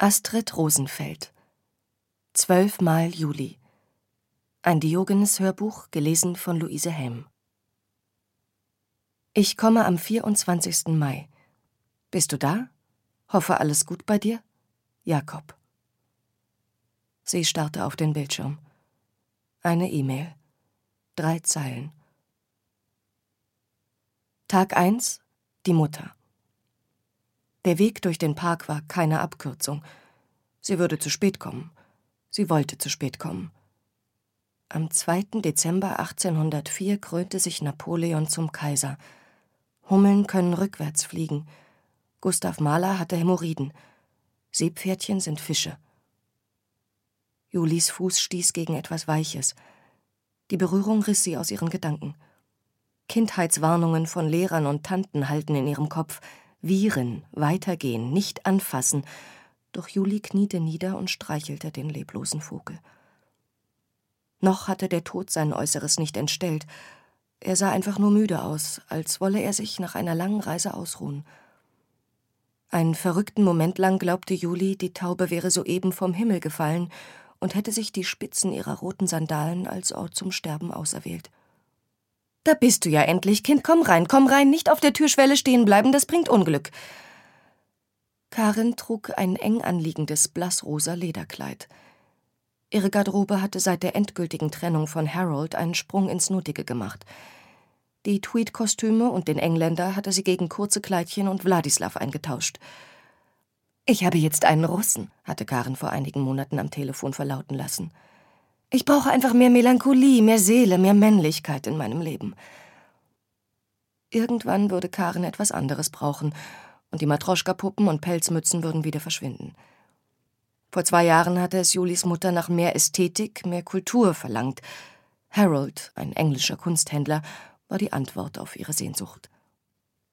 Astrid Rosenfeld Zwölfmal Juli Ein Diogenes-Hörbuch, gelesen von Luise Helm Ich komme am 24. Mai. Bist du da? Hoffe, alles gut bei dir? Jakob. Sie starrte auf den Bildschirm. Eine E-Mail. Drei Zeilen. Tag 1. Die Mutter. Der Weg durch den Park war keine Abkürzung. Sie würde zu spät kommen. Sie wollte zu spät kommen. Am 2. Dezember 1804 krönte sich Napoleon zum Kaiser. Hummeln können rückwärts fliegen. Gustav Mahler hatte Hämorrhoiden. Seepferdchen sind Fische. Julis Fuß stieß gegen etwas Weiches. Die Berührung riss sie aus ihren Gedanken. Kindheitswarnungen von Lehrern und Tanten halten in ihrem Kopf. Viren, weitergehen, nicht anfassen. Doch Juli kniete nieder und streichelte den leblosen Vogel. Noch hatte der Tod sein Äußeres nicht entstellt. Er sah einfach nur müde aus, als wolle er sich nach einer langen Reise ausruhen. Einen verrückten Moment lang glaubte Juli, die Taube wäre soeben vom Himmel gefallen und hätte sich die Spitzen ihrer roten Sandalen als Ort zum Sterben auserwählt. Da bist du ja endlich, Kind, komm rein, komm rein, nicht auf der Türschwelle stehen bleiben, das bringt Unglück. Karin trug ein eng anliegendes blassrosa Lederkleid. Ihre Garderobe hatte seit der endgültigen Trennung von Harold einen Sprung ins Nötige gemacht. Die Tweed-Kostüme und den Engländer hatte sie gegen kurze Kleidchen und Wladislaw eingetauscht. Ich habe jetzt einen Russen, hatte Karin vor einigen Monaten am Telefon verlauten lassen. Ich brauche einfach mehr Melancholie, mehr Seele, mehr Männlichkeit in meinem Leben. Irgendwann würde Karin etwas anderes brauchen, und die Matroschka-Puppen und Pelzmützen würden wieder verschwinden. Vor zwei Jahren hatte es Julis Mutter nach mehr Ästhetik, mehr Kultur verlangt. Harold, ein englischer Kunsthändler, war die Antwort auf ihre Sehnsucht.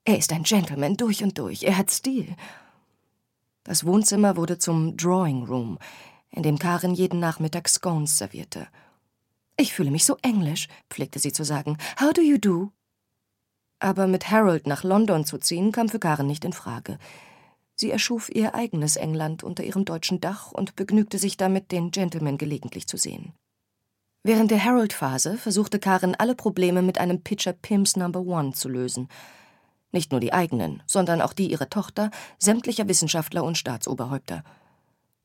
Er ist ein Gentleman durch und durch, er hat Stil. Das Wohnzimmer wurde zum Drawing Room, in dem Karin jeden Nachmittag Scones servierte. Ich fühle mich so englisch, pflegte sie zu sagen. How do you do? Aber mit Harold nach London zu ziehen, kam für Karin nicht in Frage. Sie erschuf ihr eigenes England unter ihrem deutschen Dach und begnügte sich damit, den Gentleman gelegentlich zu sehen. Während der Harold-Phase versuchte Karin alle Probleme mit einem Pitcher Pims Number One zu lösen – nicht nur die eigenen, sondern auch die ihrer Tochter, sämtlicher Wissenschaftler und Staatsoberhäupter.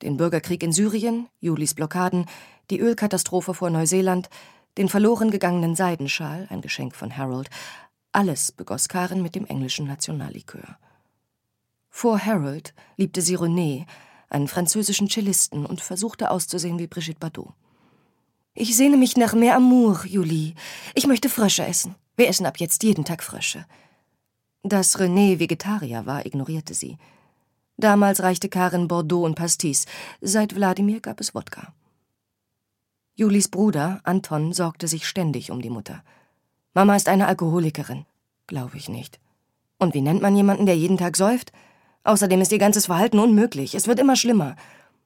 Den Bürgerkrieg in Syrien, Julis Blockaden, die Ölkatastrophe vor Neuseeland, den verloren gegangenen Seidenschal, ein Geschenk von Harold, alles begoss Karen mit dem englischen Nationallikör. Vor Harold liebte sie René, einen französischen Cellisten, und versuchte auszusehen wie Brigitte Bardot. Ich sehne mich nach mehr Amour, Julie. Ich möchte Frösche essen. Wir essen ab jetzt jeden Tag Frösche. Dass René Vegetarier war, ignorierte sie. Damals reichte Karin Bordeaux und Pastis, seit Wladimir gab es Wodka. Julis Bruder, Anton, sorgte sich ständig um die Mutter. Mama ist eine Alkoholikerin. Glaube ich nicht. Und wie nennt man jemanden, der jeden Tag säuft? Außerdem ist ihr ganzes Verhalten unmöglich. Es wird immer schlimmer.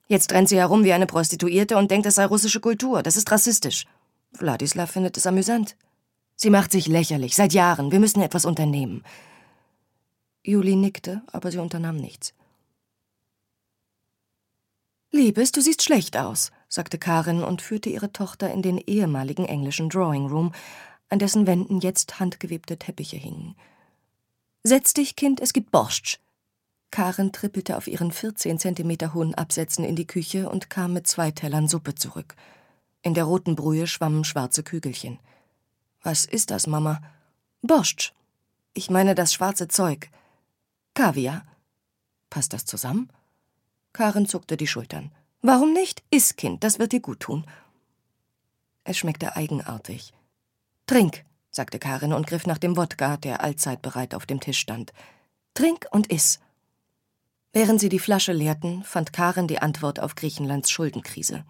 Jetzt rennt sie herum wie eine Prostituierte und denkt, es sei russische Kultur. Das ist rassistisch. Wladislaw findet es amüsant. Sie macht sich lächerlich, seit Jahren. Wir müssen etwas unternehmen. Juli nickte, aber sie unternahm nichts. Liebes, du siehst schlecht aus, sagte Karin und führte ihre Tochter in den ehemaligen englischen Drawing Room, an dessen Wänden jetzt handgewebte Teppiche hingen. Setz dich, Kind, es gibt Borscht. Karin trippelte auf ihren 14 Zentimeter hohen Absätzen in die Küche und kam mit zwei Tellern Suppe zurück. In der roten Brühe schwammen schwarze Kügelchen. Was ist das, Mama? Borscht. Ich meine das schwarze Zeug. Kaviar. Passt das zusammen? Karen zuckte die Schultern. Warum nicht? Iss, Kind, das wird dir gut tun. Es schmeckte eigenartig. Trink, sagte Karin und griff nach dem Wodka, der allzeit bereit auf dem Tisch stand. Trink und iss. Während sie die Flasche leerten, fand Karin die Antwort auf Griechenlands Schuldenkrise.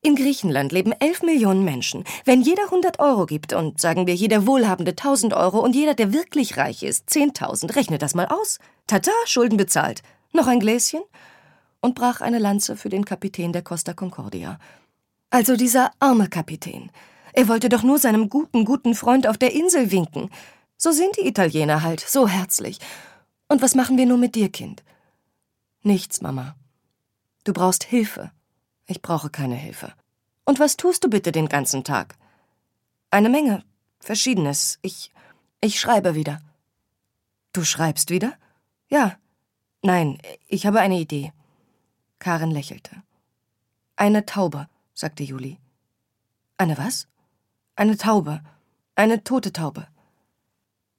In Griechenland leben elf Millionen Menschen. Wenn jeder 100 Euro gibt und sagen wir jeder Wohlhabende 1000 Euro und jeder, der wirklich reich ist, 10.000, rechne das mal aus. Tata, Schulden bezahlt. Noch ein Gläschen? Und brach eine Lanze für den Kapitän der Costa Concordia. Also dieser arme Kapitän. Er wollte doch nur seinem guten, guten Freund auf der Insel winken. So sind die Italiener halt, so herzlich. Und was machen wir nun mit dir, Kind? Nichts, Mama. Du brauchst Hilfe. Ich brauche keine Hilfe. Und was tust du bitte den ganzen Tag? Eine Menge. Verschiedenes. Ich. Ich schreibe wieder. Du schreibst wieder? Ja. Nein, ich habe eine Idee. Karen lächelte. Eine Taube, sagte Juli. Eine was? Eine Taube. Eine tote Taube.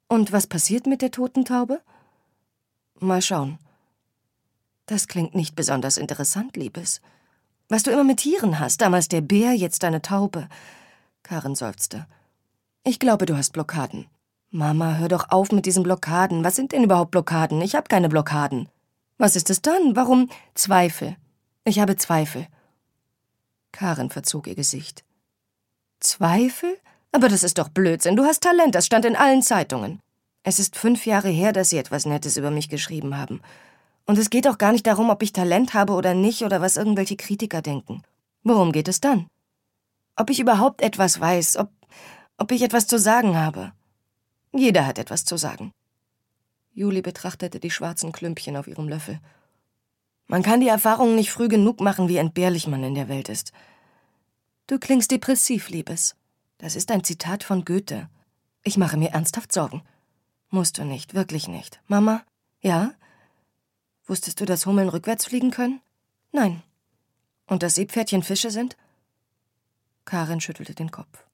Und was passiert mit der toten Taube? Mal schauen. Das klingt nicht besonders interessant, Liebes. Was du immer mit Tieren hast, damals der Bär, jetzt deine Taube. Karen seufzte. Ich glaube, du hast Blockaden. Mama, hör doch auf mit diesen Blockaden. Was sind denn überhaupt Blockaden? Ich habe keine Blockaden. Was ist es dann? Warum? Zweifel. Ich habe Zweifel. Karen verzog ihr Gesicht. Zweifel? Aber das ist doch Blödsinn. Du hast Talent, das stand in allen Zeitungen. Es ist fünf Jahre her, dass Sie etwas Nettes über mich geschrieben haben. Und es geht auch gar nicht darum, ob ich Talent habe oder nicht oder was irgendwelche Kritiker denken. Worum geht es dann? Ob ich überhaupt etwas weiß, ob, ob ich etwas zu sagen habe. Jeder hat etwas zu sagen. Juli betrachtete die schwarzen Klümpchen auf ihrem Löffel. Man kann die Erfahrung nicht früh genug machen, wie entbehrlich man in der Welt ist. Du klingst depressiv, Liebes. Das ist ein Zitat von Goethe. Ich mache mir ernsthaft Sorgen. Musst du nicht, wirklich nicht. Mama? Ja? Wusstest du, dass Hummeln rückwärts fliegen können? Nein. Und dass Seepferdchen Fische sind? Karin schüttelte den Kopf.